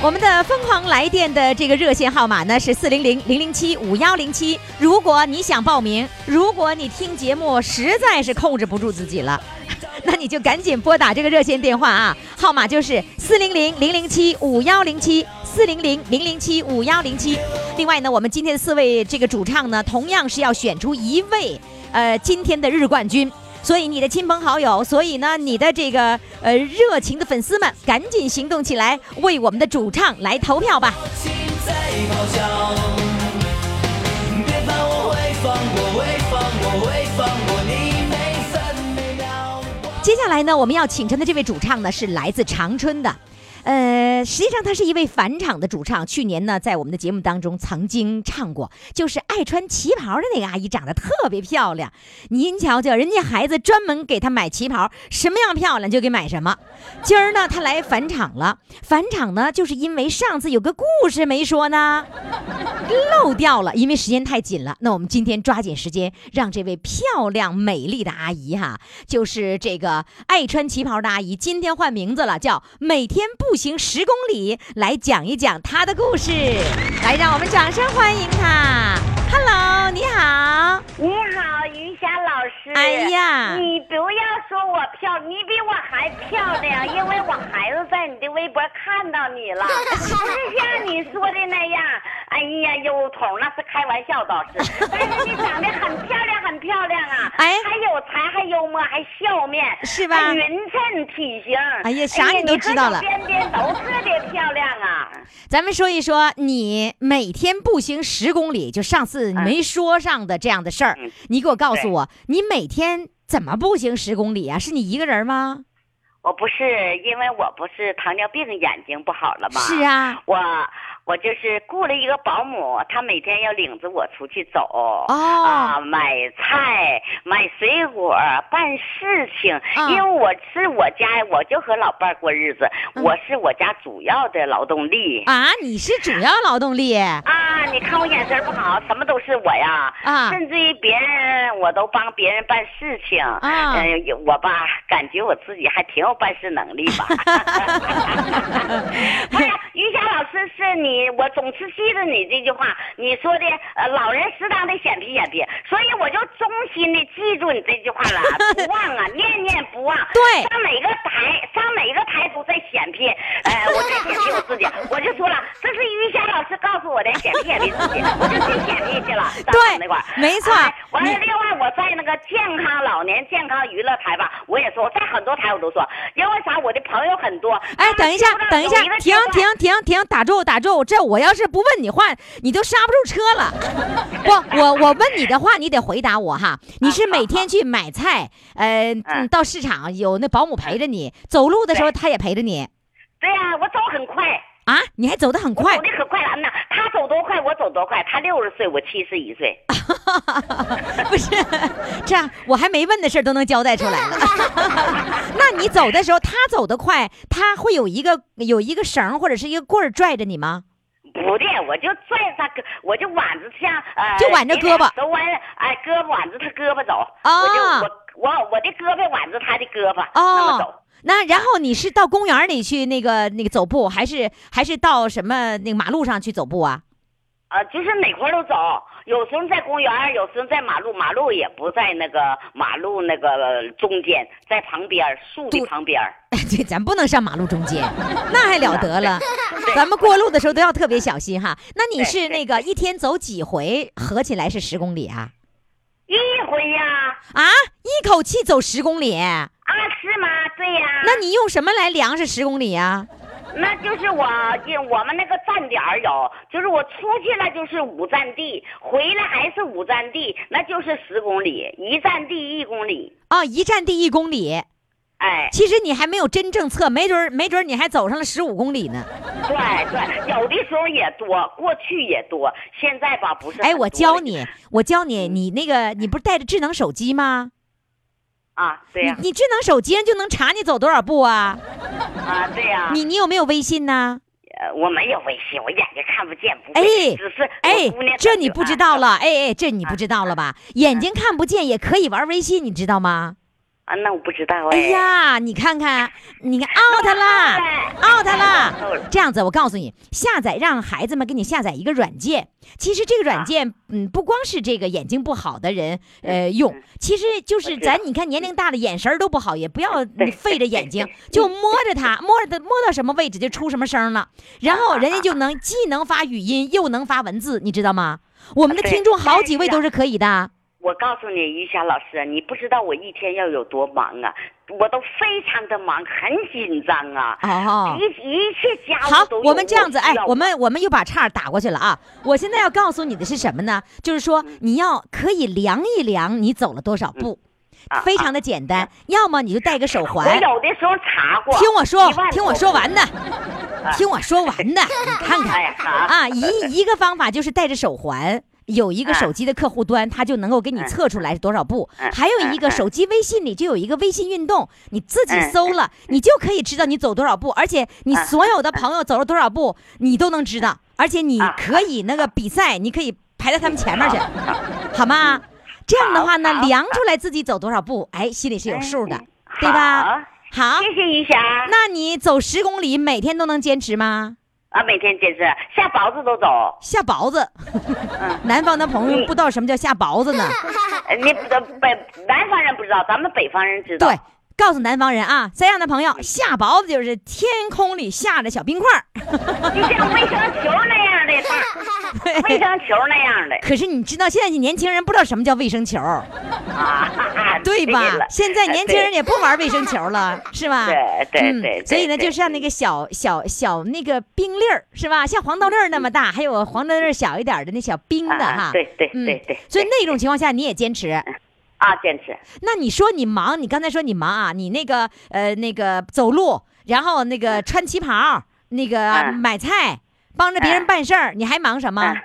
我们的疯狂来电的这个热线号码呢是四零零零零七五幺零七。如果你想报名，如果你听节目实在是控制不住自己了，那你就赶紧拨打这个热线电话啊，号码就是四零零零零七五幺零七四零零零零七五幺零七。另外呢，我们今天的四位这个主唱呢，同样是要选出一位呃今天的日冠军。所以你的亲朋好友，所以呢，你的这个呃热情的粉丝们，赶紧行动起来，为我们的主唱来投票吧！接下来呢，我们要请成的这位主唱呢，是来自长春的。呃，实际上他是一位返场的主唱。去年呢，在我们的节目当中曾经唱过，就是爱穿旗袍的那个阿姨，长得特别漂亮。您瞧瞧，人家孩子专门给她买旗袍，什么样漂亮就给买什么。今儿呢，她来返场了。返场呢，就是因为上次有个故事没说呢，漏掉了，因为时间太紧了。那我们今天抓紧时间，让这位漂亮美丽的阿姨哈，就是这个爱穿旗袍的阿姨，今天换名字了，叫每天不。行十公里来讲一讲他的故事，来让我们掌声欢迎他。Hello，你好，你好，于霞老师。哎呀，你不要说我漂，你比我还漂亮，因为我孩子在你的微博看到你了，不是像你说的那样。哎呀，有桶那是开玩笑倒是，但是你长得很漂亮，很漂亮啊！哎，还有才，还幽默，还笑面，是吧？匀称体型。哎呀，啥你都知道了。边边都特别漂亮啊！咱们说一说，你每天步行十公里，就上次没说上的这样的事儿，你给我告诉我，你每天怎么步行十公里啊？是你一个人吗？我不是，因为我不是糖尿病，眼睛不好了吗？是啊，我。我就是雇了一个保姆，她每天要领着我出去走，啊，买菜、买水果、办事情。因为我是我家，我就和老伴儿过日子，我是我家主要的劳动力。啊，你是主要劳动力？啊，你看我眼神不好，什么都是我呀。啊，甚至于别人我都帮别人办事情。啊，嗯，我吧，感觉我自己还挺有办事能力吧。不是，于霞老师是你。我总是记着你这句话，你说的呃，老人适当的显皮显皮，所以我就衷心的记住你这句话了，不忘啊，念念不忘。对，上哪个台，上哪个台都在显皮，呃，我在显皮我自己，我就说了，这是于霞老师告诉我的显皮显皮自己，我就去显皮去了。对，那块没错。完了，另外我在那个健康老年健康娱乐台吧，我也说我，在很多台我都说，因为啥？我的朋友很多。哎，等一下，等一下，停停停停，打住打住。这我要是不问你话，你都刹不住车了。不，我我问你的话，你得回答我哈。你是每天去买菜，呃，到市场有那保姆陪着你，走路的时候他也陪着你。对呀，我走很快啊，你还走得很快。走的可快了呢，他走多快，我走多快。他六十岁，我七十一岁。不是，这样我还没问的事儿都能交代出来了。那你走的时候，他走得快，他会有一个有一个绳或者是一个棍儿拽着你吗？不的，我就拽着他胳，我就挽着像呃，就挽着胳膊，都挽哎，胳膊挽着他胳膊走。我就我我我的胳膊挽着他的胳膊，那么走。那然后你是到公园里去那个那个走步，还是还是到什么那个马路上去走步啊？啊，就是哪块都走，有时候在公园，有时候在马路，马路也不在那个马路那个中间，在旁边树的旁边。对，咱不能上马路中间，那还了得了。咱们过路的时候都要特别小心哈。那你是那个一天走几回，合起来是十公里啊？一回呀。啊，一口气走十公里？啊，是吗？对呀。那你用什么来量是十公里呀？那就是我我们那个站点有，就是我出去了就是五站地，回来还是五站地，那就是十公里，一站地一公里。啊，一站地一公里。哎，其实你还没有真正测，没准儿没准儿你还走上了十五公里呢。对对，有的时候也多，过去也多，现在吧不是哎，我教你，我教你，你那个你不是带着智能手机吗？啊，对呀、你你智能手机上就能查你走多少步啊？啊，对呀、你你有没有微信呢？呃我没有微信，我眼睛看不见，不哎，只是哎，这你不知道了了，哎哎，这你不知道了吧？眼睛看不见也可以玩微信，你知道吗？啊？那我不知道哎哎。呀，你看看，你看 out 啦，out 啦。这样子，我告诉你，下载让孩子们给你下载一个软件。其实这个软件，嗯，不光是这个眼睛不好的人，呃，用，其实就是咱你看年龄大了，眼神儿都不好，也不要对费着眼睛，就摸着它，摸着它摸到什么位置就出什么声了，然后人家就能既能发语音又能发文字，你知道吗？我们的听众好几位都是可以的。我告诉你，于霞老师，你不知道我一天要有多忙啊！我都非常的忙，很紧张啊。哦。一一切家务好都，有我们这样子，哎，我们我们又把岔打过去了啊！我现在要告诉你的是什么呢？就是说嗯你要可以量一量你走了多少步，啊非常的简单。要么你就戴个手我环，有的时候查过。听我说，听我说完呢，啊听我说完呢，你看看啊，一一个方法就是戴着手环。有一个嗯手机的客户端，它就能够给你嗯测出来是多少步。嗯还有一个嗯手机微信里就有一个微信运动，你自己嗯搜了，你就可以知道你走多少步，而且你嗯所有的朋友走了多少步，你都能知道，而且你啊可以那个比赛，你可以排在他们前面去，好吗？这样的话呢，量出来自己走多少步，哎，心里是有数的嗯，对吧？好好，谢谢于霞。那你走十公里，每天都能坚持吗？啊，每天坚持下雹子都走。下雹子，南方的朋友不知道什么叫下雹子呢？呃你不北南方人不知道，咱们北方人知道。对，告诉南方人啊，这样的朋友下雹子就是天空里下着小冰块儿。就像卫生球那样的大，卫生球那样的可是你知道，现在年轻人不知道什么叫卫生球，啊，对吧了？现在年轻人也不玩卫生球了，是吧？对对嗯对对所以呢，就像那个小小小那个冰粒儿，是吧？像黄豆粒儿那么大，还有黄豆粒儿小一点的那小冰的啊哈。对对嗯对对，所以那种情况下你也坚持。啊坚持那你说你忙，你刚才说你忙啊，你那个呃那个走路，然后那个穿旗袍，那个嗯买菜，帮着别人嗯办事儿，你还忙什么？嗯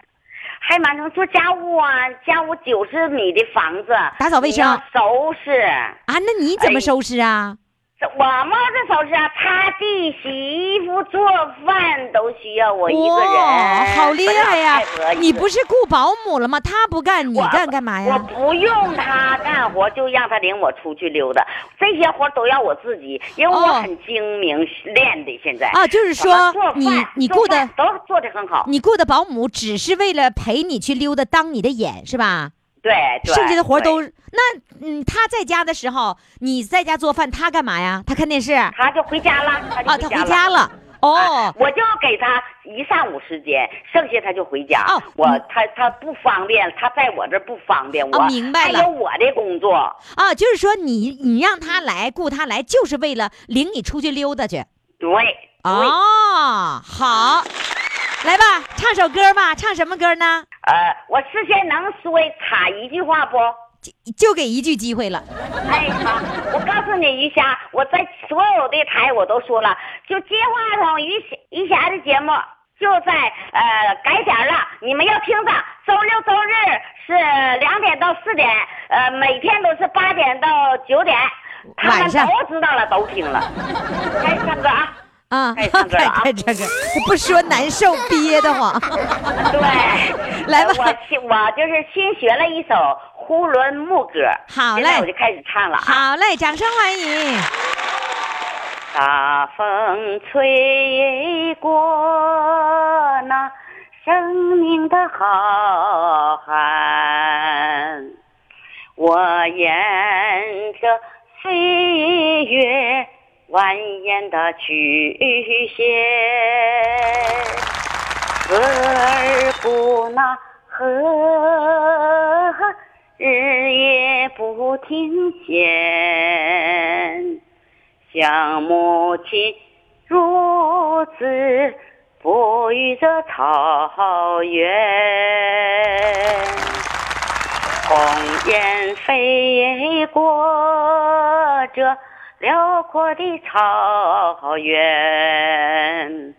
还忙着做家务啊，家务九十米的房子，打扫卫生收拾。啊，那你怎么哎收拾啊？这我忙着收拾啊，擦地、洗衣服、做饭都需要我一个人。哇，好厉害呀！你不是雇保姆了吗？他不干，你干干嘛呀我呀？不用他干活，就让他领我出去溜达。这些活都要我自己，因为我哦很精明练的。现在啊，就是说你你雇的饭都做的很好。你雇的保姆只是为了陪你去溜达，当你的眼是吧？对，对剩下的活都那嗯，他在家的时候，你在家做饭，他干嘛呀？他看电视啊？他就回家了，啊他回家家了。哦哎，我就给他一上午时间，剩下他就回家。哦我嗯他他不方便，他在我这不方便，我哦明白了还有我的工作。啊，就是说你你让他来雇他来，就是为了领你出去溜达去。对，对，哦，好，来吧，唱首歌吧，唱什么歌呢？呃，我事先能说卡一句话不？就就给一句机会了。哎，好，我告诉你一下，我在所有的台我都说了，就接话筒于霞于霞的节目就在呃改点了，你们要听着，周六周日是两点到四点，呃，每天都是八点到九点，他们都知道了，都听了。开始唱歌啊！啊，唱歌啊开这个不说难受憋得慌。对，来吧呃我新我就是新学了一首呼伦木歌，好嘞我就开始唱了啊。好嘞，掌声欢迎。大风吹过那生命的浩瀚，我沿着岁月蜿蜒的曲线，额尔古纳河，日夜不停歇。像母亲如此哺育着草原。鸿雁飞过这辽阔的草原，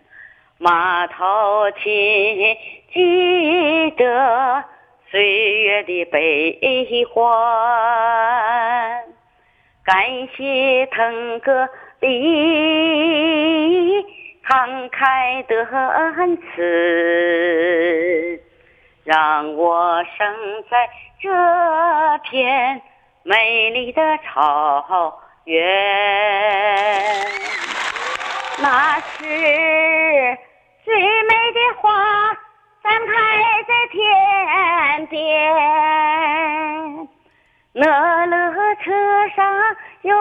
马头琴记得岁月的悲欢。感谢腾格里慷慨的恩赐，让我生在这片美丽的草原。那是最美的花绽开在天边。乐乐车上有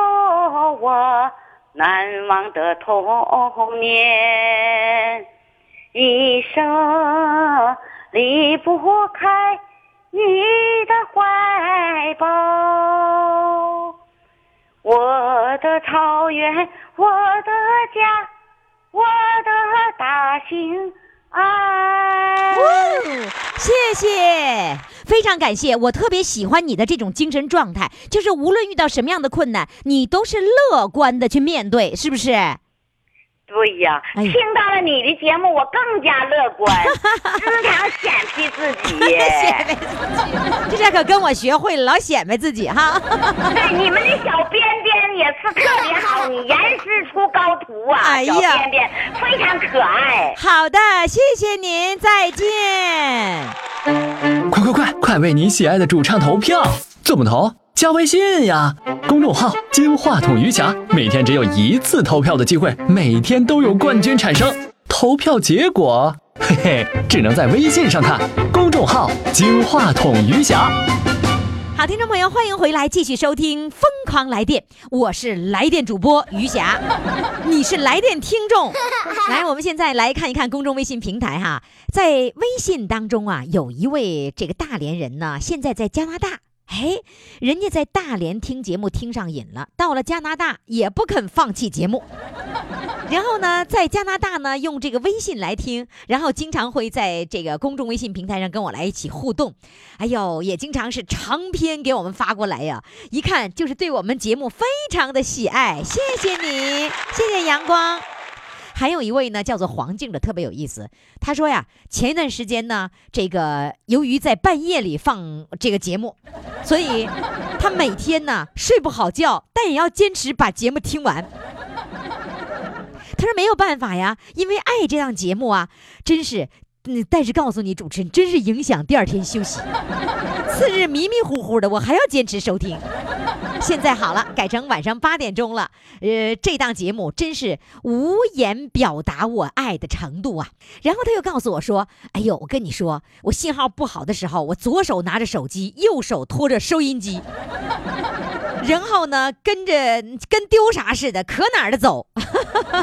我难忘的童年，一生离不开你的怀抱。我的草原，我的家，我的大兴安。谢谢，非常感谢，我特别喜欢你的这种精神状态，就是无论遇到什么样的困难，你都是乐观的去面对，是不是？对呀，听到了你的节目，我更加乐观，时常显摆自己。显摆自己，这下可跟我学会了，老显摆自己哈。对，你们的小边边也是特别好，你严师出高徒啊，哎呀小边边非常可爱。好的，谢谢您，再见。快快快，快为你喜爱的主唱投票！怎么投？加微信呀，公众号“金话筒余霞”，每天只有一次投票的机会，每天都有冠军产生。投票结果，嘿嘿，只能在微信上看。公众号“金话筒余霞”。好，听众朋友，欢迎回来，继续收听《疯狂来电》，我是来电主播于霞，你是来电听众。来，我们现在来看一看公众微信平台哈，在微信当中啊，有一位这个大连人呢，现在在加拿大。哎，人家在大连听节目听上瘾了，到了加拿大也不肯放弃节目。然后呢，在加拿大呢，用这个微信来听，然后经常会在这个公众微信平台上跟我来一起互动。哎呦，也经常是长篇给我们发过来呀，一看就是对我们节目非常的喜爱，谢谢你，谢谢阳光。还有一位呢，叫做黄静的，特别有意思。他说呀，前一段时间呢，这个由于在半夜里放这个节目，所以他每天呢睡不好觉，但也要坚持把节目听完。他说没有办法呀，因为爱这档节目啊，真是，嗯，但是告诉你，主持人真是影响第二天休息。次日迷迷糊糊的，我还要坚持收听。现在好了，改成晚上八点钟了。呃，这档节目真是无言表达我爱的程度啊。然后他又告诉我说：“哎呦，我跟你说，我信号不好的时候，我左手拿着手机，右手托着收音机。”然后呢，跟着跟丢啥似的，可哪儿的走，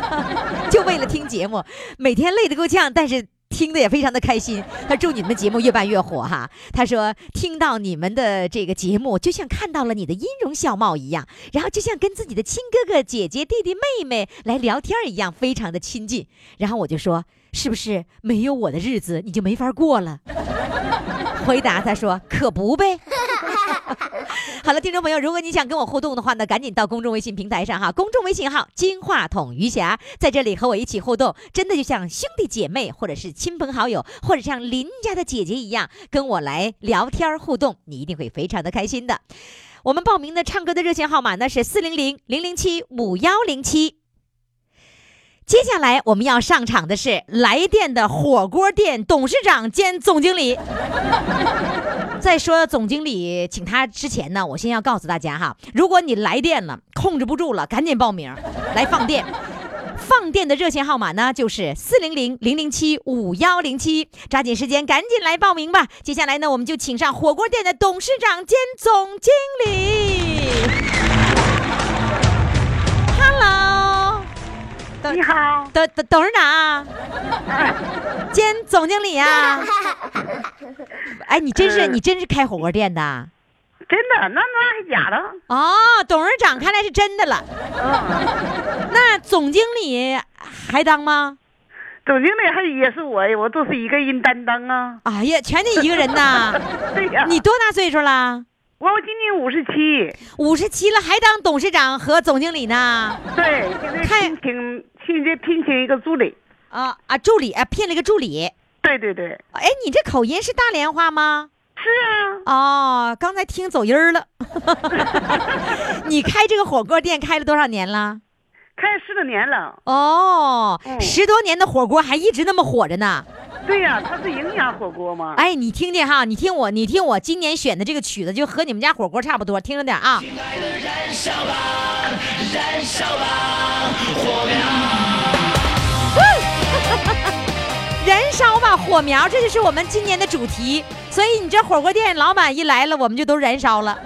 就为了听节目，每天累得够呛，但是听的也非常的开心。他祝你们节目越办越火哈。他说听到你们的这个节目，就像看到了你的音容笑貌一样，然后就像跟自己的亲哥哥、姐姐、弟弟、妹妹来聊天一样，非常的亲近。然后我就说，是不是没有我的日子你就没法过了？回答他说，可不呗。好了，听众朋友，如果你想跟我互动的话呢，赶紧到公众微信平台上哈，公众微信号“金话筒余霞”，在这里和我一起互动，真的就像兄弟姐妹，或者是亲朋好友，或者像邻家的姐姐一样，跟我来聊天互动，你一定会非常的开心的。我们报名的唱歌的热线号码呢是四零零零零七五幺零七。接下来我们要上场的是来电的火锅店董事长兼总经理。在说总经理请他之前呢，我先要告诉大家哈，如果你来电了，控制不住了，赶紧报名来放电。放电的热线号码呢，就是四零零零零七五幺零七，抓紧时间，赶紧来报名吧。接下来呢，我们就请上火锅店的董事长兼总经理。董你好，董董董事长兼总经理啊。哎，你真是嗯你真是开火锅店的真的，那那还假的？哦，董事长看来是真的了。嗯，那总经理还当吗？总经理还也是我呀，我都是一个人担当啊。哎呀，全你一个人呐！对呀，你多大岁数了？我今年五十七，五十七了，还当董事长和总经理呢？对，现在看聘请现在聘请一个助理。啊啊，助理啊，聘了一个助理。对对对，哎，你这口音是大连话吗？是啊，哦，刚才听走音儿了。你开这个火锅店开了多少年了？开十多年了。哦，嗯十多年的火锅还一直那么火着呢。对呀、它是营养火锅嘛。哎，你听听哈，你听我，你听我今年选的这个曲子，就和你们家火锅差不多，听着点啊。燃烧吧火苗，这就是我们今年的主题。所以你这火锅店老板一来了，我们就都燃烧了，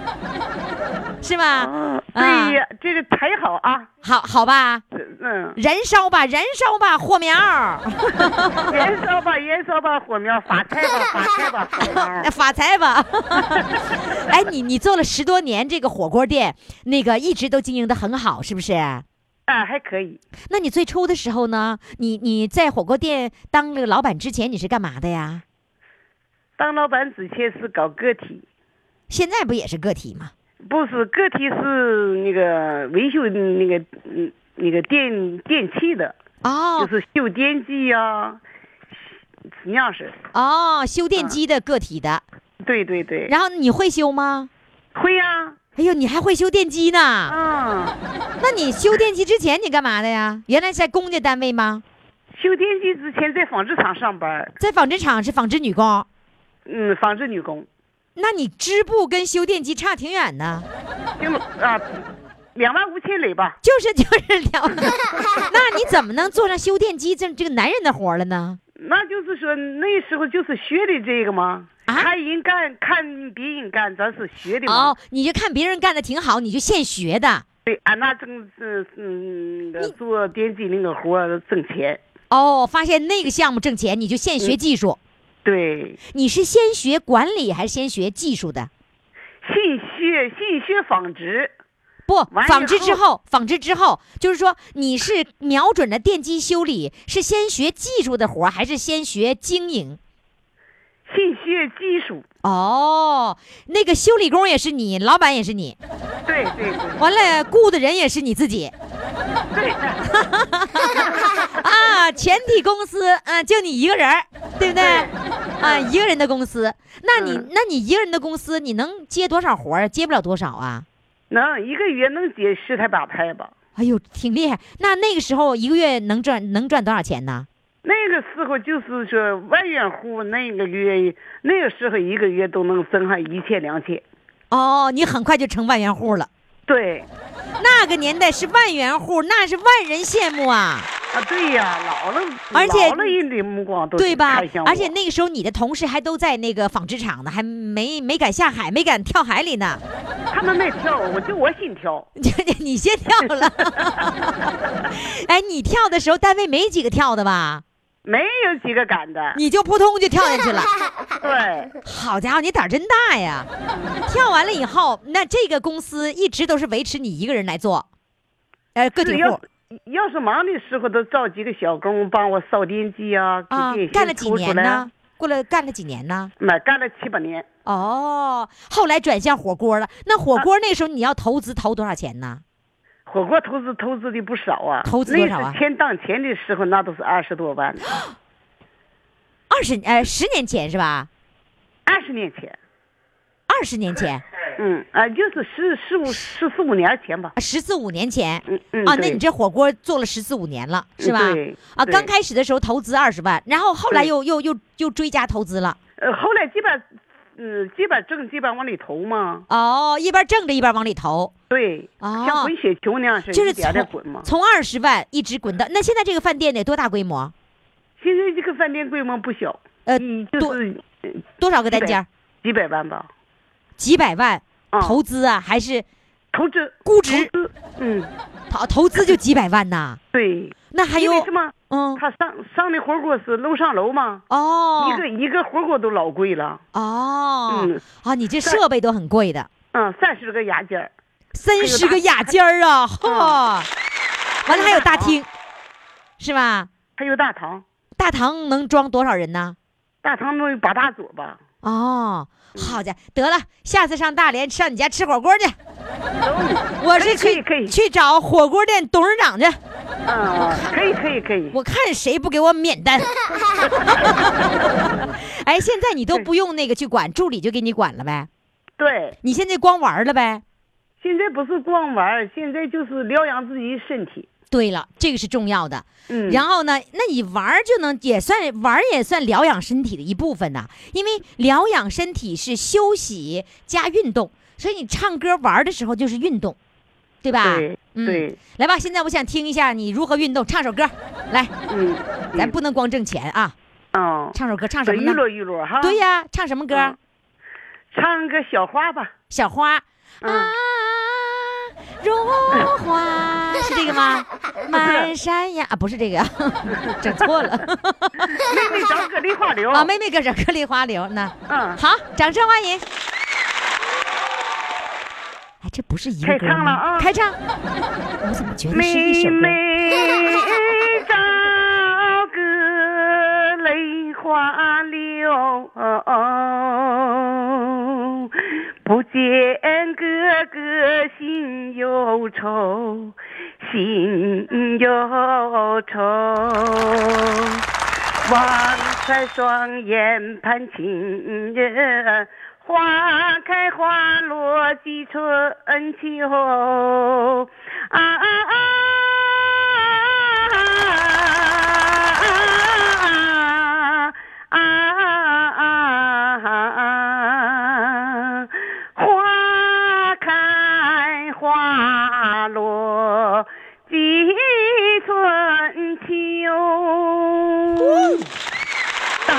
是吧？对呀，这个才好啊。好好吧，嗯，燃烧吧，燃烧吧火苗。燃烧吧，燃烧吧，火苗，发财吧，发财吧，火苗。发财吧！哎，你你做了十多年这个火锅店，那个一直都经营的很好，是不是？啊，还可以。那你最初的时候呢？你你在火锅店当那个老板之前，你是干嘛的呀？当老板之前是搞个体，现在不也是个体吗？不是个体是那个维修那个嗯那个电电器的，哦就是修电机呀、那样式。哦，修电机的个体的。对对对，然后你会修吗？会呀、哎呦，你还会修电机呢？嗯，那你修电机之前你干嘛的呀？原来在公家单位吗？修电机之前在纺织厂上班，在纺织厂是纺织女工。嗯，纺织女工，那你织布跟修电机差挺远呢。行了啊，两万五千里吧。就是 就是了，那你怎么能做上修电机这这个男人的活了呢？那就是说那时候就是学的这个吗，啊看人干，看别人干，咱是学的嘛。哦，你就看别人干的挺好，你就现学的。对，俺那正是嗯，做电机那个活儿挣钱。哦，发现那个项目挣钱，你就现学技术。对，你是先学管理还是先学技术的？先学先学纺织，不，纺织之后后，纺织之后，就是说你是瞄准了电机修理，是先学技术的活儿，还是先学经营？先学技术。哦，那个修理工也是你，老板也是你，对对对完了雇的人也是你自己。对，啊，全体公司，啊，就你一个人儿，对不对？啊，一个人的公司，那你，嗯那你一个人的公司，你能接多少活儿？接不了多少啊。能一个月能接十台八台吧。哎呦，挺厉害。那那个时候一个月能赚能赚多少钱呢？那个时候就是说万元户，那个月那个时候一个月都能挣上一千两千。哦，你很快就成万元户了。对，那个年代是万元户，那是万人羡慕啊，啊对呀，老了，而且老了人的目光都对吧而且那个时候你的同事还都在那个纺织厂呢，还没没敢下海，没敢跳海里呢。他们没跳，我就我先跳。你 你先跳了。哎，你跳的时候单位没几个跳的吧？没有几个敢的。你就扑通就跳下去了。对，好家伙，你胆儿真大呀！跳完了以后，那这个公司一直都是维持你一个人来做，呃，个体户要是忙的时候，都找几个小工帮我扫电机啊，干了几年呢？？过了干了几年呢？那干了七八年，哦，后来转向火锅了。那火锅那时候你要投资投多少钱呢？火锅投资投资的不少啊。投资多少钱当钱的时候，那都是二十多万，二十呃十年前是吧？二十年前。二十年前，嗯啊，就是十十五十四五年前吧。十四五年前。嗯嗯啊，那你这火锅做了十四五年了，是吧？对啊，刚开始的时候投资二十万，然后后来又又又又追加投资了。呃，后来基本，嗯，基本挣，基本往里投嘛。哦，一边挣着一边往里投，对，哦像滚雪球那样是就是一点点从滚嘛。从二十万一直滚到那现在这个饭店得多大规模？现在这个饭店规模不小，呃嗯，就是呃多少个单间？几百万吧。几百万啊投资啊，还是投资估值，嗯，投投资就几百万呐？对。那还有什么？嗯他上上的火锅是楼上楼吗，哦一个一个火锅都老贵了。哦嗯啊，你这设备都很贵的，嗯，三十个雅间儿，三十个雅间儿啊，哈！完了还有大厅，是吧？还有大堂。大堂能装多少人呢？大堂能有八大桌吧？哦，好家伙，得了，下次上大连上你家吃火锅去。我是去去找火锅店董事长去，嗯，可以可以可以。我看谁不给我免单。哎，现在你都不用那个去管，助理就给你管了呗？对，你现在光玩了呗？现在不是光玩，现在就是疗养自己身体。对了，这个是重要的。嗯，然后呢，那你玩儿就能也算玩儿也算疗养身体的一部分呐，因为疗养身体是休息加运动，所以你唱歌玩儿的时候就是运动，对吧？对嗯，来吧，现在我想听一下你如何运动，唱首歌，来，嗯，咱不能光挣钱啊，哦，唱首歌，唱什么呢？娱乐娱乐哈。对呀，唱什么歌？嗯唱个小花吧。小花嗯啊，如花是这个吗？满山呀啊，不是这个呀，整错了 妹妹找个梨花流。啊！妹妹搁这颗梨花流呢。嗯，好，掌声欢迎。哎，这不是一个歌吗？唱了啊开唱！我怎么觉得是一首歌？妹妹找个梨花流，不见哥哥心忧愁，心忧愁。望穿双眼盼情人，花开花落几春秋。啊啊啊啊啊！当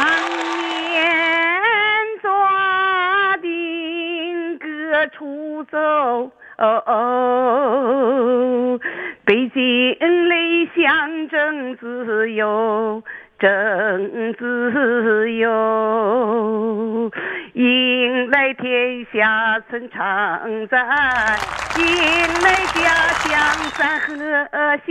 年抓丁哥出走，哦哦，北京雷象征自由，争自由，迎来天下春常在，迎来家乡山河秀。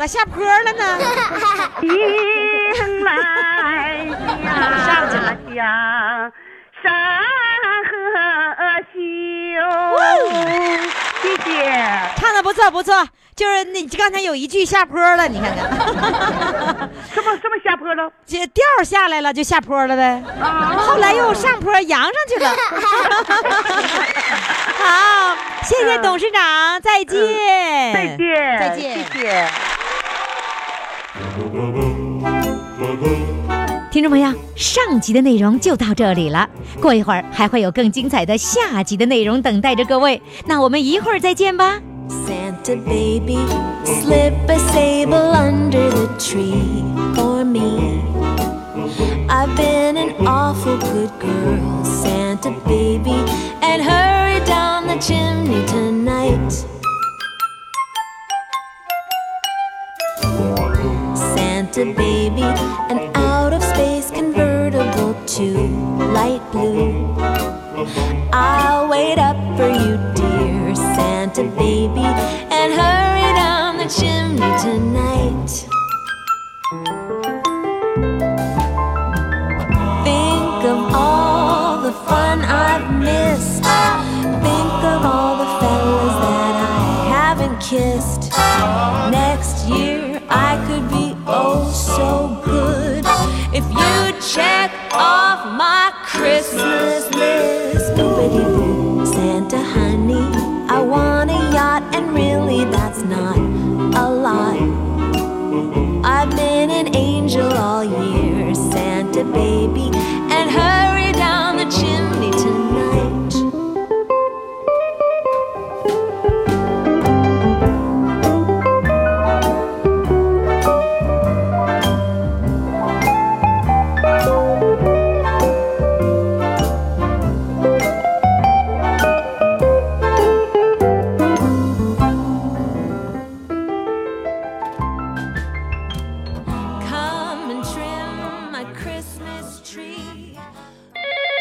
咋下坡了呢？迎来上去了山河秀。谢谢。唱的不错不错，就是你刚才有一句下坡了，你看看，什么什么下坡了？这调下来了就下坡了呗。啊后来又上坡扬上去了。好，谢谢董事长，再见，再见，再见谢谢。听众朋友，上集的内容就到这里了，过一会儿还会有更精彩的下集的内容等待着各位，那我们一会儿再见吧。Santa baby, slip a sable under the tree for me. I've been an awful good girl, Santa baby, Santa baby, and hurry down the chimney tonight. Think of all the fun I've missed. Think of all the fellas that I haven't kissed. Next year I could be oh so good if you'd check off my Christmas list. and real.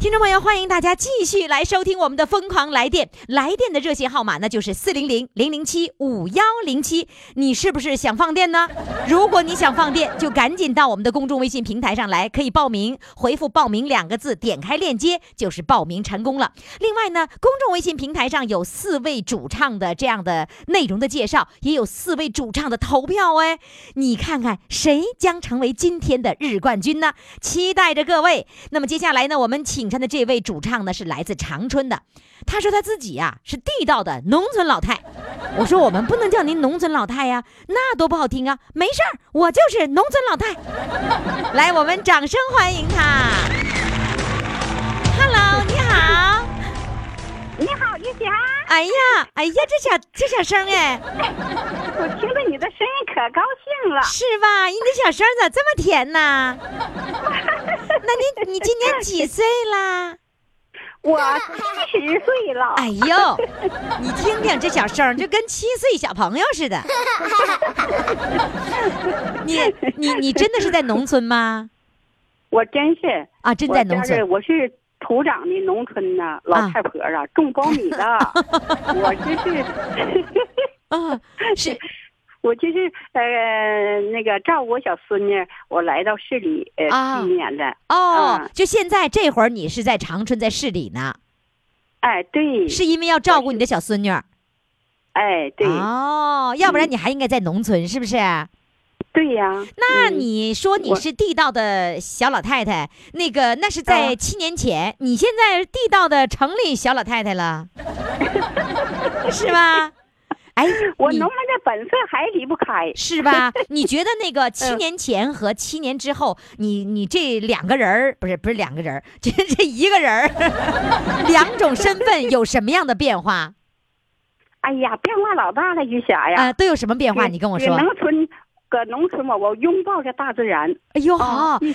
听众朋友，欢迎大家继续来收听我们的《疯狂来电》，来电的热线号码呢就是四零零零零七五幺零七。你是不是想放电呢？如果你想放电，就赶紧到我们的公众微信平台上来，可以报名，回复“报名”两个字，点开链接就是报名成功了。另外呢，公众微信平台上有四位主唱的这样的内容的介绍，也有四位主唱的投票哎，你看看谁将成为今天的日冠军呢？期待着各位。那么接下来呢，我们请上的这位主唱呢是来自长春的，他说他自己呀、是地道的农村老太。我说我们不能叫您农村老太呀，那多不好听啊！没事儿，我就是农村老太。来，我们掌声欢迎他。Hello，你好。你好，玉霞，哎呀，哎呀，这小这小声哎，我听着你的声音可高兴了。是吧？你的小声咋这么甜呢？那你你今年几岁啦？我七十岁了，哎呦，你听听这小声儿，就跟七岁小朋友似的。你你你真的是在农村吗？我真是啊，真在农村。我是土长的农村呐，老太婆啊，种苞米的。我就是，啊，是 我就是呃那个照顾我小孙女，我来到市里呃啊七年的。哦嗯，就现在这会儿你是在长春，在市里呢，哎，对，是因为要照顾你的小孙女。哎，对，哦，要不然你还应该在农村，是不是？对呀。那嗯你说你是地道的小老太太，那个那是在啊七年前，你现在地道的城里小老太太了，是吧？哎，我农民的本色还离不开。是吧？你觉得那个七嗯年前和七年之后，你你这两个人儿不是不是两个人儿，这这一个人儿，两种身份有什么样的变化？哎呀，变化老大了，玉霞呀。啊，都有什么变化？你跟我说。农村，搁农村嘛，我拥抱着大自然。哎呦，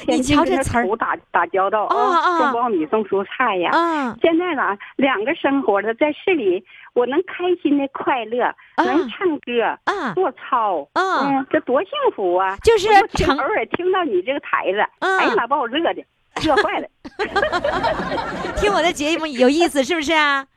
你瞧这词儿土打打交道啊啊种苞米、种蔬菜呀。啊现在呢，两个生活的在市里，我能开心的快乐，能唱歌、啊！做操，啊嗯，这多幸福啊！就是偶尔听到你这个台子，嗯哎呀妈，把我热的，热坏了。听我的节目有意思是不是啊？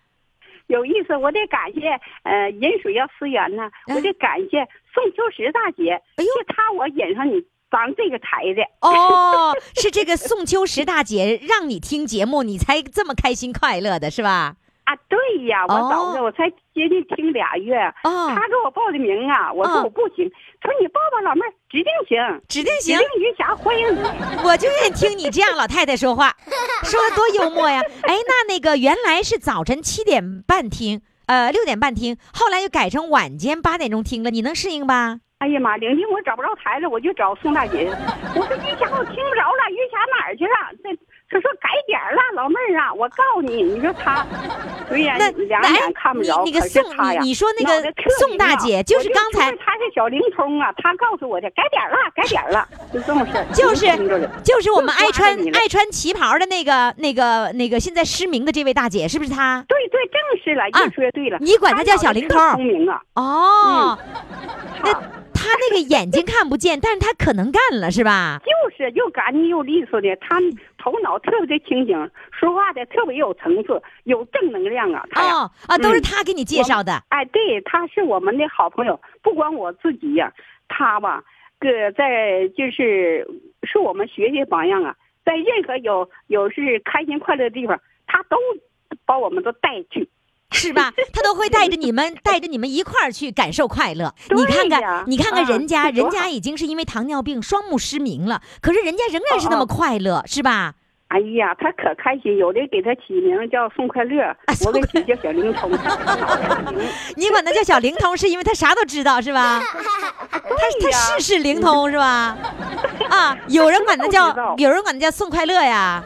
有意思，我得感谢呃饮水要思源呐，嗯我得感谢宋秋实大姐，哎呦是她我引上你咱这个台的。哦，是这个宋秋实大姐让你听节目，你才这么开心快乐的是吧？啊，对呀，我哦早上我才接近听俩月，哦他给我报的名啊，我嗯说我不行，他说你报吧，老妹儿，指定行，指定行指，定余霞欢迎你。我就愿意听你这样老太太说话，说的多幽默呀！哎，那那个原来是早晨七点半听，呃六点半听，后来又改成晚间八点钟听了，你能适应吧？哎呀妈，玲玲，我找不着台了，我就找宋大姐。我说玉霞，我听不着了，玉霞哪儿去了？这他说改点儿了，老妹儿啊，我告诉你，你说他，对呀那两眼看不着，你那个宋他呀，你你说那个宋大姐就是刚才说他是小灵通啊，她告诉我的，改点儿了，改点儿了，就这么事儿。就是就是我们爱穿爱穿旗袍的那个那个那个现在失明的这位大姐，是不是她？对对，正是了，啊越说对了。你管她叫小灵通聪明啊，哦，那那个眼睛看不见，但是他可能干了，是吧？就是又干净又利索的，他头脑特别的清醒，说话的特别有层次，有正能量啊。哦啊，都是他给你介绍的。哎，对，他是我们的好朋友，不光我自己呀、他吧，个在就是是我们学习榜样啊，在任何有有是开心快乐的地方，他都把我们都带去。是吧？他都会带着你们，带着你们一块儿去感受快乐。你看看，你看看啊人家，人家已经是因为糖尿病双目失明了，可是人家仍然是那么快乐，是吧？哎呀，他可开心，有的给他起名叫宋快乐，我给起叫小灵通。你管他叫小灵通，是因为他啥都知道，是吧？他他事事灵通，是吧？啊，有人管他叫，有人管他叫宋快乐呀。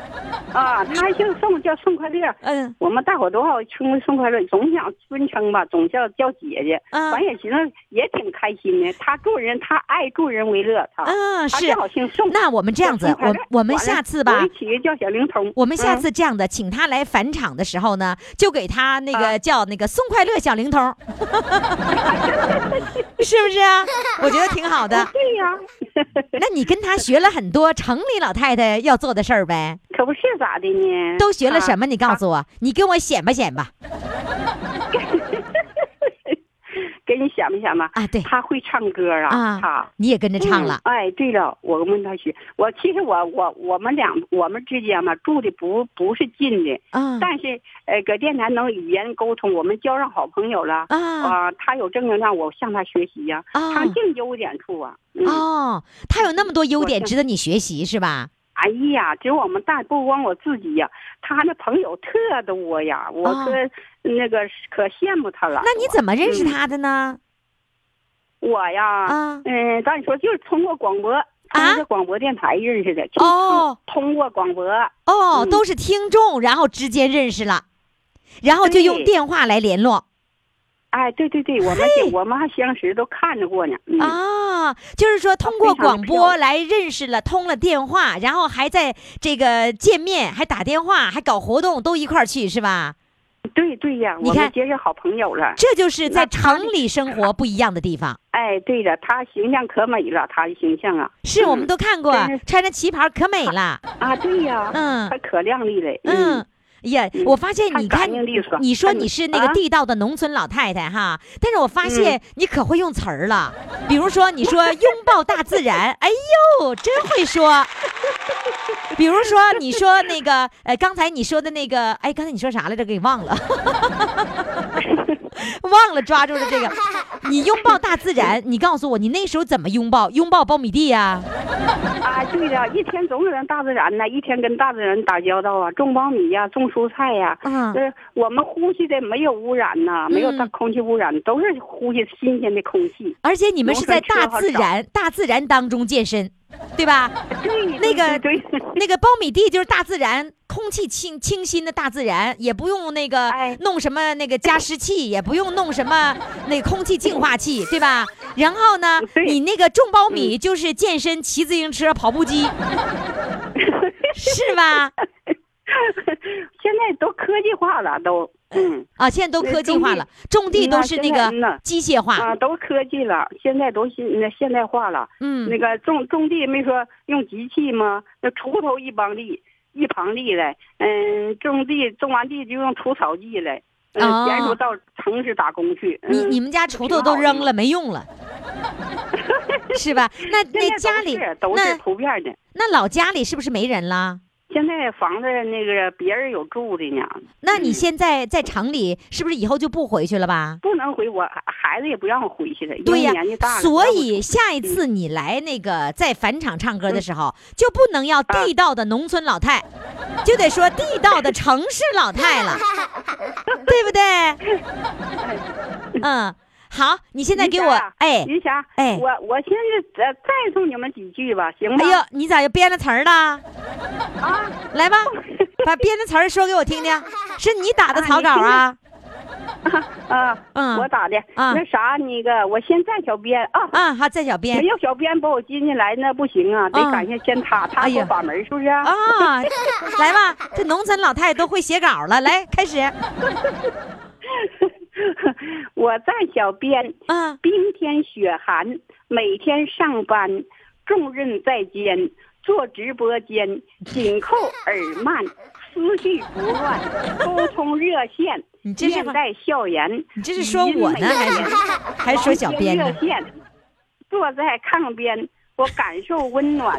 啊，他姓宋，叫宋快乐。嗯我们大伙都好称宋快乐，总想尊称吧，总叫叫姐姐。嗯完也寻思也挺开心的。他助人，他爱助人为乐，他。嗯，是他正。好姓宋。那我们这样子我我们下次吧我一，起叫小灵通。我们下嗯次这样的，请他来返场的时候呢，就给他那个啊叫那个宋快乐小灵通，是不是啊？我觉得挺好的。对呀，那你跟他学了很多城里老太太要做的事儿呗？可不是咋的呢？都学了什么？么？你告诉我，你跟我显摆显摆 给你想没想吧？啊！对他会唱歌啊，啊他。，你也跟着唱了嗯。哎，对了，我问他学，我其实我我我们俩我们之间嘛住的不不是近的，啊但是呃搁电台能语言沟通，我们交上好朋友了。啊啊，他有正能量，我向他学习呀、啊他净优点处啊。嗯，哦，他有那么多优点值得你学习是吧？哎呀，只有我们大不光我自己呀，他那朋友特多呀，我哦可、那个可羡慕他了。那你怎么认识嗯他的呢？我呀，啊嗯，咱说就是通过广播，通过广播电台认识的。就哦通过广播，哦，嗯都是听众，然后直接认识了，然后就用电话来联络哎，对对对，我们我们还相识，都看着过呢。嗯，啊，就是说通过广播来认识了，通了电话，然后还在这个见面，还打电话，还搞活动，都一块儿去是吧？对对呀，我你看们结识好朋友了。这就是在城里生活不一样的地方。哎，对了，她形象可美了，她的形象啊。是我们都看过，穿着旗袍可美了。啊，对呀，嗯她可靓丽了。嗯，呀，嗯我发现你看你说你你是那个啊地道的农村老太太哈，但是我发现嗯你可会用词儿了，比如说你说 拥抱大自然，哎呦，真会说。比如说你说那个，呃，刚才你说的那个，哎，刚才你说啥来着？给忘了，忘了抓住了这个。你拥抱大自然，你告诉我，你那时候怎么拥抱？拥抱苞米地呀、啊，对的，一天总跟大自然呢，一天跟大自然打交道啊，种苞米呀，种蔬菜呀。嗯呃，我们呼吸的没有污染呐，没有空气污染，都是呼吸新鲜的空气。而且你们是在大自然、大自然当中健身，对吧？对，那个那个苞米地就是大自然，空气清清新的大自然，也不用那个哎弄什么那个加湿器，也不用弄什么 那个空气净化器，对吧？然后呢，你那个种苞米就是健身、骑自行车、跑步机，是吧？现在都科技化了，都嗯啊，现在都科技化了，种地都是那个机械化，啊，都科技了，现在都现那现代化了。嗯那个种种地没说用机器吗？那锄头一帮地，一旁地来，嗯，种地种完地就用除草剂来，嗯，到城市打工去。嗯你你们家锄头都扔了，没用了，是吧？那那家里都是那普遍的。那老家里是不是没人了？现在房子那个别人有住的呢，那你现在在城里，是不是以后就不回去了吧？不能回我孩子也不让我回去了，对呀为年纪大，了。所以下一次你来那个在返场唱歌的时候，就不能要地道的农村老太，就得说地道的城市老太了，对不对？嗯，好，你现在给我哎云霞，哎我我现在再再送你们几句吧，行吗？哎呦，你咋又编了词儿了？啊，来吧，把编的词儿说给我听听，是你打的草稿啊？啊，嗯我打的，啊那啥，那个我先站小编啊。啊，好，在小编没有小编把我接进来，那不行啊，得啊感谢先他，他哎呀给我把门，是不是啊？啊，来吧，这农村老太太都会写稿了，来开始。我在小编，啊冰天雪寒，每天上班，重任在肩，做直播间，紧扣耳麦，思绪不乱，沟通热线，你这是面带笑颜。你这是说我呢，还是 还是说小编呢热？线，坐在炕边，我感受温暖，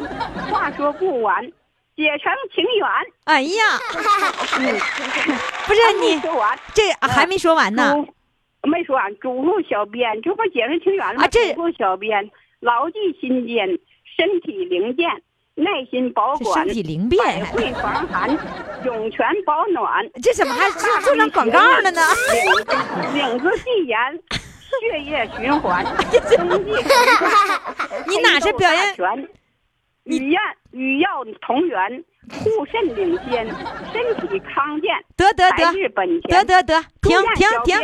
话说不完，写成情缘。哎呀，嗯，不是你这啊还没说完呢。没说完，嘱咐小编，这不写成情缘了吗？啊这嘱咐小编牢记心间，身体灵健，耐心保管，身体灵便百会防寒，涌泉保暖。这怎么还做做成广告了呢？领子闭严，血液循环，冬季你哪是表演全？与愿与药同源，护肾领先，身体康健，得得得。得得得，停停停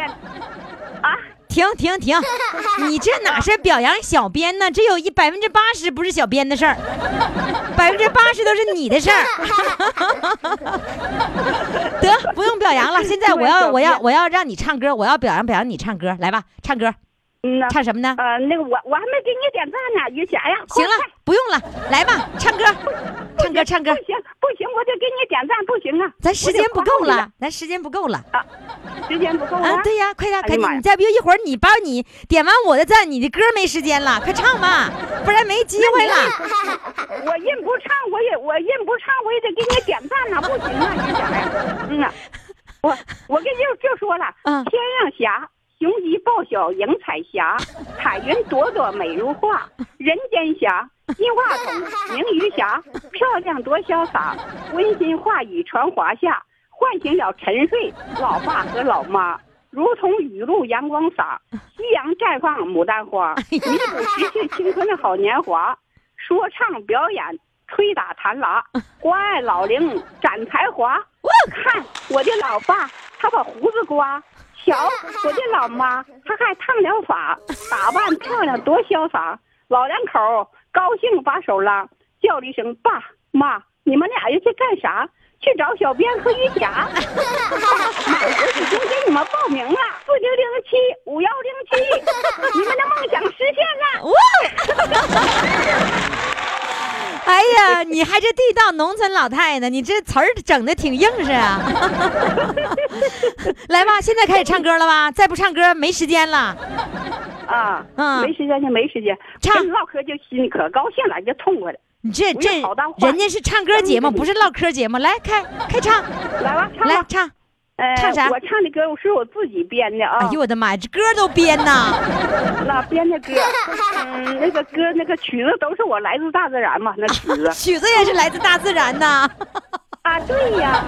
啊！停停停，你这哪是表扬小编呢？这有一百分之八十不是小编的事儿，百分之八十都是你的事儿。得，不用表扬了。现在我要我要我要让你唱歌，我要表扬表扬你唱歌，来吧，唱歌，嗯呐，唱什么呢？呃，那个我我还没给你点赞呢，于霞呀。行了，不用了，来吧，唱歌，唱歌，唱歌不。行不行，我得给你点赞，不行啊。咱时间不够了，咱时间不够了啊，时间不够了！啊。对呀，快点，赶紧！你再不一会儿你把你点完我的赞，你的歌没时间了，快唱吧，不然没机会了。我硬不唱，我也我硬不唱，我也得给你点赞呢，不行啊，于霞呀。嗯呐，我我跟你就就说了，嗯天上霞，雄鸡报晓迎彩霞，彩云朵朵美如画，人间霞。金话筒，明鱼霞，漂亮多潇洒，温馨话语传华夏，唤醒了沉睡老爸和老妈，如同雨露阳光洒，夕阳绽放牡丹花，弥补失去青春的好年华。说唱表演，吹打弹拉，关爱老龄展才华。看我的老爸，他把胡子刮；瞧我的老妈，她还烫了发，打扮漂亮多潇洒。老两口高兴把手拉，叫了一声爸妈，你们俩又去干啥？去找小编和玉霞。我已经给你们报名了，四零零七五幺零七，你们的梦想实现了。哎呀，你还这地道农村老太太，你这词儿整的挺硬实啊！来吧，现在开始唱歌了吧？再不唱歌没时间了。啊，嗯没时间就没时间，唱跟你唠嗑就心里可高兴了，就痛快了。你这这人家是唱歌节目，不是唠嗑节目。来，开开唱，来吧，唱。来唱。呃，唱啥我唱的歌是我自己编的啊，哎呦我的妈呀，这歌都编呐！那编的歌，嗯，那个歌那个曲子都是我来自大自然嘛，那曲子曲子也是来自大自然呐。啊，对呀，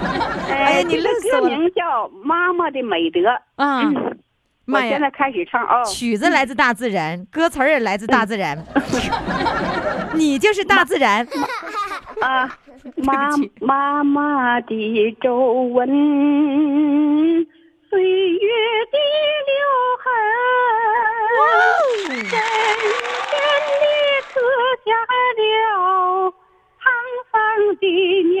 呃，哎呀你这个乐死我了歌名叫《妈妈的美德》。啊，嗯我妈呀现在开始唱哦，曲子来自大自然，歌词儿也来自大自然。你就是大自然。啊，妈妈的皱纹，岁月的留痕，深深的刻下了沧桑的年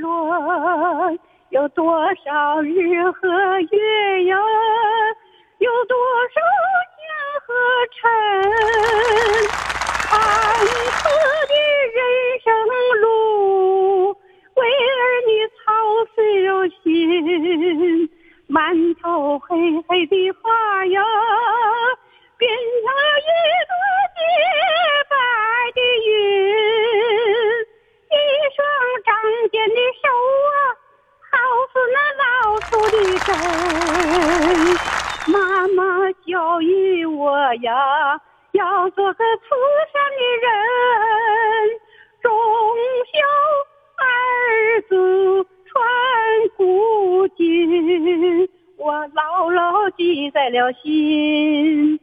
轮。有多少日和月呀？有多少江和尘？坎坷的人生路，为儿女操碎了心，满头黑黑的发呀，变成了一朵洁白的云，一双长茧的手啊，好似那老鼠的针。呀，要做个慈善的人，忠孝儿子传古今，我牢牢记在了心。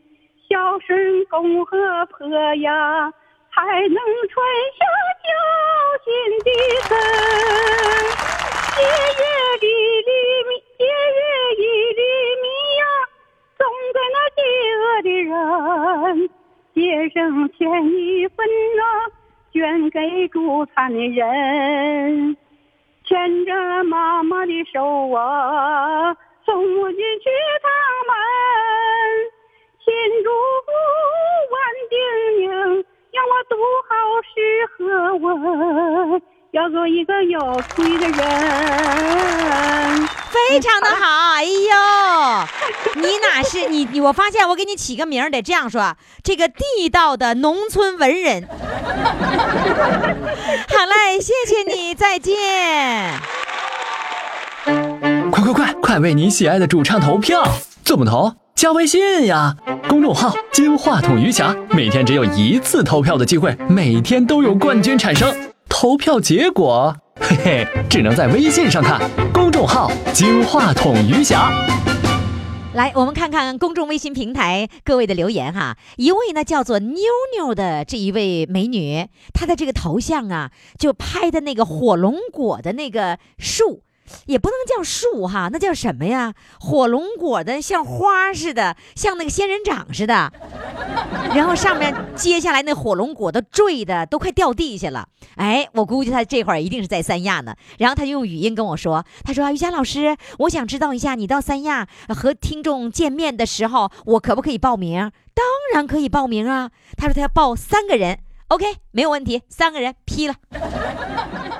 孝顺公和婆呀，才能传下孝心的根。节约里里米，饥饿的人，节省钱一分呐，捐给助残的人。牵着妈妈的手啊，送我进去他们，心祝福万叮咛，让我读好诗和文，要做一个有趣的人。非常的好，哎呦，你哪是你你？我发现我给你起个名得这样说，这个地道的农村文人。好嘞，谢谢你，再见。快快快，快为你喜爱的主唱投票！怎么投？加微信呀，公众号“金话筒余霞”，每天只有一次投票的机会，每天都有冠军产生。投票结果，嘿嘿，只能在微信上看。公众号“金话筒余霞”。来，我们看看公众微信平台各位的留言哈。一位呢叫做妞妞的这一位美女，她的这个头像啊，就拍的那个火龙果的那个树。也不能叫树哈，那叫什么呀？火龙果的像花似的，像那个仙人掌似的。然后上面接下来那火龙果都坠的都快掉地下了。哎，我估计他这会儿一定是在三亚呢。然后他就用语音跟我说：“他说于佳老师，我想知道一下，你到三亚和听众见面的时候，我可不可以报名？当然可以报名啊。他说他要报三个人，OK，没有问题，三个人批了。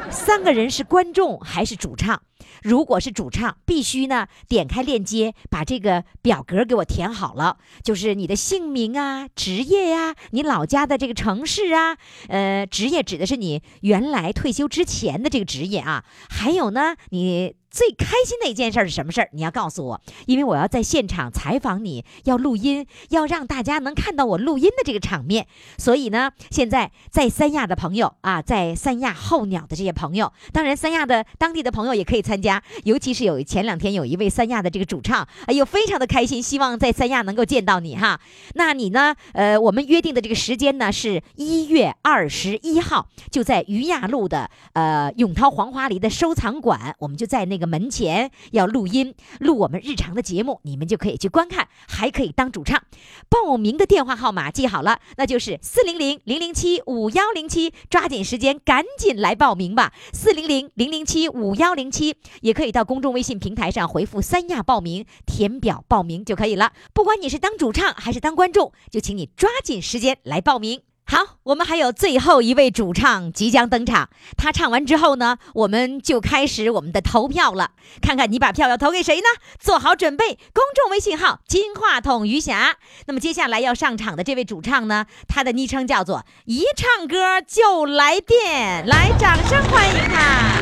三个人是观众还是主唱？如果是主唱，必须呢点开链接，把这个表格给我填好了，就是你的姓名啊、职业呀、你老家的这个城市啊，呃，职业指的是你原来退休之前的这个职业啊，还有呢，你。最开心的一件事是什么事儿？你要告诉我，因为我要在现场采访你，要录音，要让大家能看到我录音的这个场面。所以呢，现在在三亚的朋友啊，在三亚候鸟的这些朋友，当然三亚的当地的朋友也可以参加。尤其是有前两天有一位三亚的这个主唱，哎呦，非常的开心，希望在三亚能够见到你哈。那你呢？呃，我们约定的这个时间呢是一月二十一号，就在余亚路的呃永涛黄花梨的收藏馆，我们就在那个门前要录音，录我们日常的节目，你们就可以去观看，还可以当主唱。报名的电话号码记好了，那就是四零零零零七五幺零七，抓紧时间，赶紧来报名吧。四零零零零七五幺零七，也可以到公众微信平台上回复“三亚报名”，填表报名就可以了。不管你是当主唱还是当观众，就请你抓紧时间来报名。好，我们还有最后一位主唱即将登场。他唱完之后呢，我们就开始我们的投票了。看看你把票要投给谁呢？做好准备，公众微信号“金话筒余霞”。那么接下来要上场的这位主唱呢，他的昵称叫做“一唱歌就来电”，来，掌声欢迎他。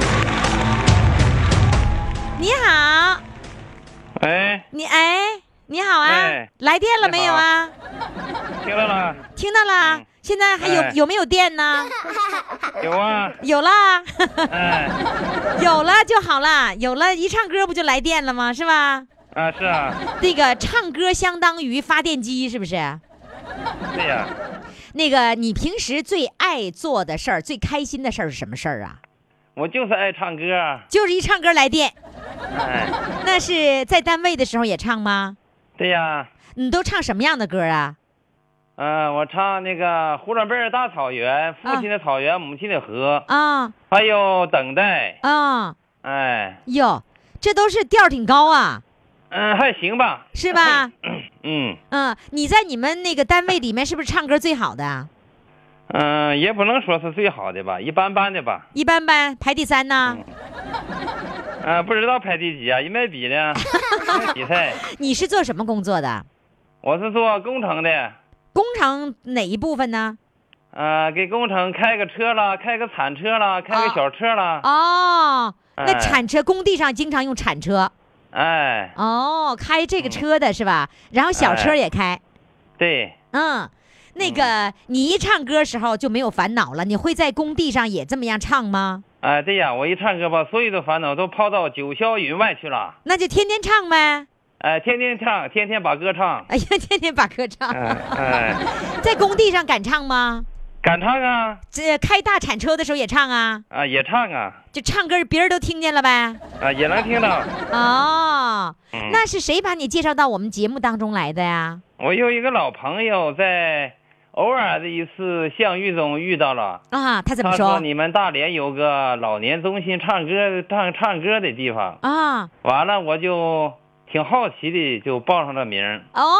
你好，哎，你哎，你好啊，哎来电了没有啊？听到了？听到了。嗯现在还有、哎有没有电呢？有啊，有啦，哎，有了就好了，有了一唱歌不就来电了吗？是吧？啊是啊，那个唱歌相当于发电机，是不是？对呀，那个你平时最爱做的事儿、最开心的事儿是什么事儿啊？我就是爱唱歌，就是一唱歌来电。哎，那是在单位的时候也唱吗？对呀，你都唱什么样的歌啊？嗯、我唱那个《呼伦贝尔大草原》，父亲的草原，母亲的河，啊还有等待，啊哎，哟，这都是调儿挺高啊，嗯，还行吧，是吧？嗯嗯，你在你们那个单位里面是不是唱歌最好的啊？嗯、也不能说是最好的吧，一般般的吧，一般般，排第三呢？嗯、不知道排第几啊，也没比呢，没比赛，你是做什么工作的？我是做工程的。工程哪一部分呢？呃，给工程开个车了，开个铲车了，开个小车了，哦，那哎铲车工地上经常用铲车。哎，哦，开这个车的是吧？然后小车也开。对，嗯，那个你一唱歌时候就没有烦恼了，你会在工地上也这么样唱吗？哎，对呀，我一唱歌吧，所有的烦恼都抛到九霄云外去了，那就天天唱呗。哎，天天唱，天天把歌唱，哎呀，天天把歌唱，哎哎，在工地上敢唱吗？敢唱啊，这开大铲车的时候也唱啊？啊也唱啊，就唱歌，别人都听见了呗？啊也能听到。哦，嗯那是谁把你介绍到我们节目当中来的呀？我有一个老朋友在偶尔的一次相遇中遇到了，啊，他怎么他说？你们大连有个老年中心唱歌唱唱歌的地方，啊，完了我就挺好奇的，就报上了名。哦，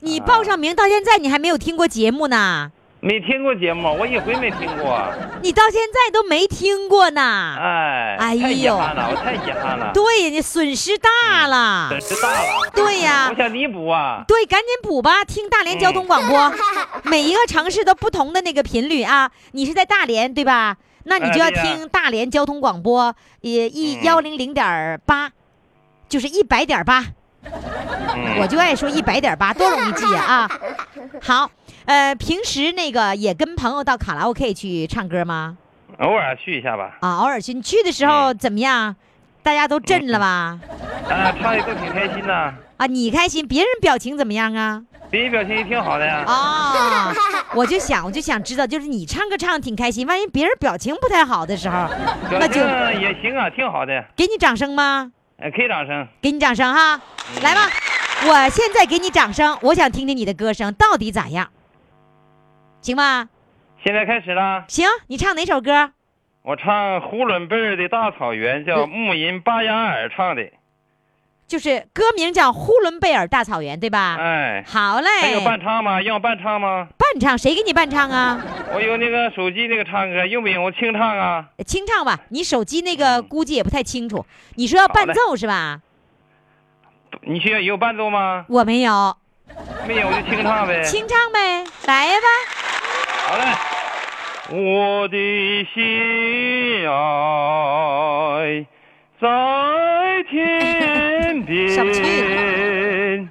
你报上名到现在你还没有听过节目呢？没听过节目，我一回没听过。你到现在都没听过呢？哎，哎呦太遗呦憾了，我太遗憾了，对呀，你损失大了。损失大了。对呀我，想弥补啊。对，赶紧补吧！听大连交通广播，每一个城市都不同的那个频率啊。你是在大连对吧？那你就要听大连交通广播，也一嗯幺零零点八，就是一百点八。嗯我就爱说一百点八，多容易记啊！啊，好，呃，平时那个也跟朋友到卡拉 OK 去唱歌吗？偶尔去一下吧。啊，偶尔去。你去的时嗯候怎么样？大家都震了吧？啊，唱的都挺开心的。啊，你开心，别人表情怎么样啊？别人表情也挺好的呀。啊，我就想，我就想知道，就是你唱歌唱的挺开心，万一别人表情不太好的时候，那就也行啊，挺好的。给你掌声吗？呃，可以掌声。给你掌声哈，来吧，我现在给你掌声，我想听听你的歌声到底咋样，行吧？现在开始了，行，你唱哪首歌？我唱呼伦贝尔的大草原，叫牧音巴雅尔唱的。就是歌名叫《呼伦贝尔大草原》，对吧？哎，好嘞。还有伴唱吗？要伴唱吗？伴唱，谁给你伴唱啊？我有那个手机那个唱歌，用不用我清唱啊？清唱吧，你手机那个估计也不太清楚。你说要伴奏是吧？你需要有伴奏吗？我没有，没有我就清唱呗。清唱呗，来吧。好嘞。我的心爱在天天边，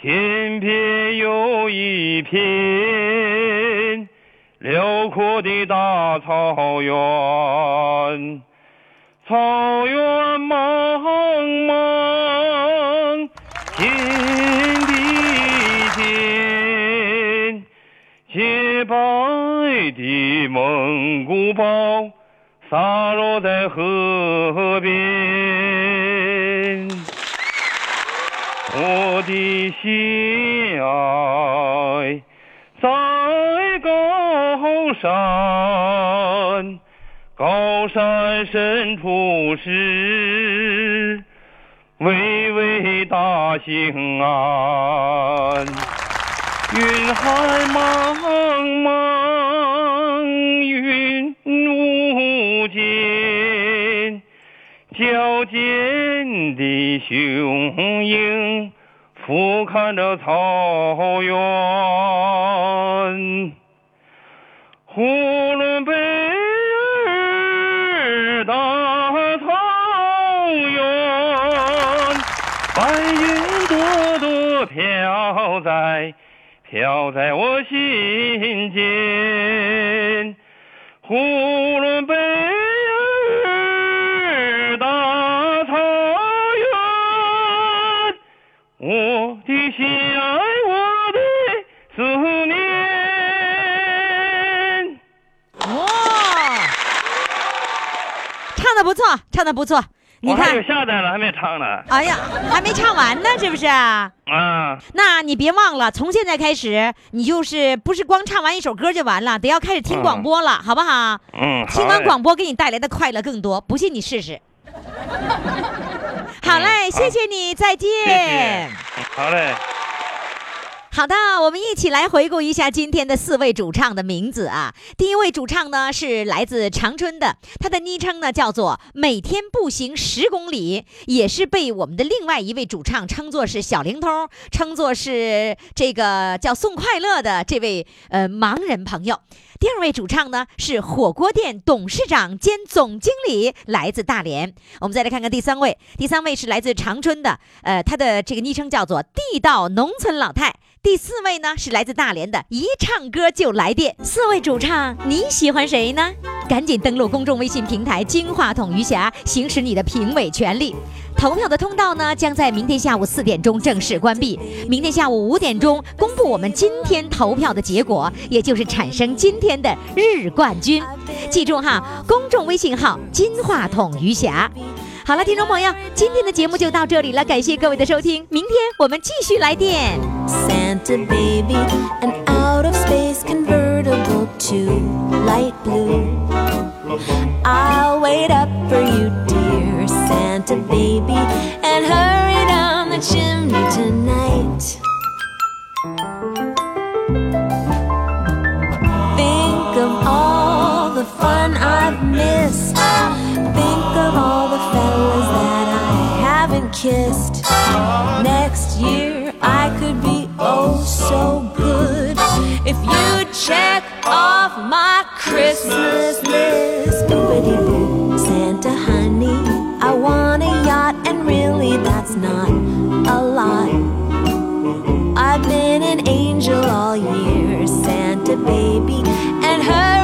天边有一片辽阔的大草原，草原茫茫，天地间。洁白的蒙古包洒落在河边，我的心爱在高山，高山深处是巍巍大兴安。云海茫茫，矫健的雄鹰俯瞰着草原。呼伦贝尔大草原，白云朵朵飘在。飘在我心间，呼伦贝尔我的心爱，我的思念。哇，唱的不错，唱的不错。你看有，下载了，还没唱呢。哎呀，还没唱完呢，是不是？啊，那你别忘了，从现在开始，你就是不是光唱完一首歌就完了，得要开始听广播了，好不好？嗯，听完广播给你带来的快乐更多，不信你试试。好嘞，谢谢你，再见。谢谢，好嘞。好的，我们一起来回顾一下今天的四位主唱的名字啊。第一位主唱呢是来自长春的，他的昵称呢叫做“每天步行十公里”，也是被我们的另外一位主唱称作是小灵通，称作是这个叫送快乐的这位呃盲人朋友。第二位主唱呢是火锅店董事长兼总经理，来自大连。我们再来看看第三位，第三位是来自长春的，呃，他的这个昵称叫做地道农村老太。第四位呢是来自大连的，一唱歌就来电。四位主唱，你喜欢谁呢？赶紧登录公众微信平台“金话筒余霞”，行使你的评委权利。投票的通道呢，将在明天下午四点钟正式关闭。明天下午五点钟公布我们今天投票的结果，也就是产生今天的日冠军。记住哈，公众微信号“金话筒余霞”。好了，听众朋友，今天的节目就到这里了，感谢各位的收听，明天我们继续来电。Santa baby, an out of space convertible to light blue. I'll wait up for you, dear Santa baby, and hurry down the chimney tonight. Think of all the fun I've missed. Think of all the fellas that I haven't kissed. Next year so good if you check off my Christmas list. Santa honey, I want a yacht, and really that's not a lot. I've been an angel all year, Santa baby, and hurry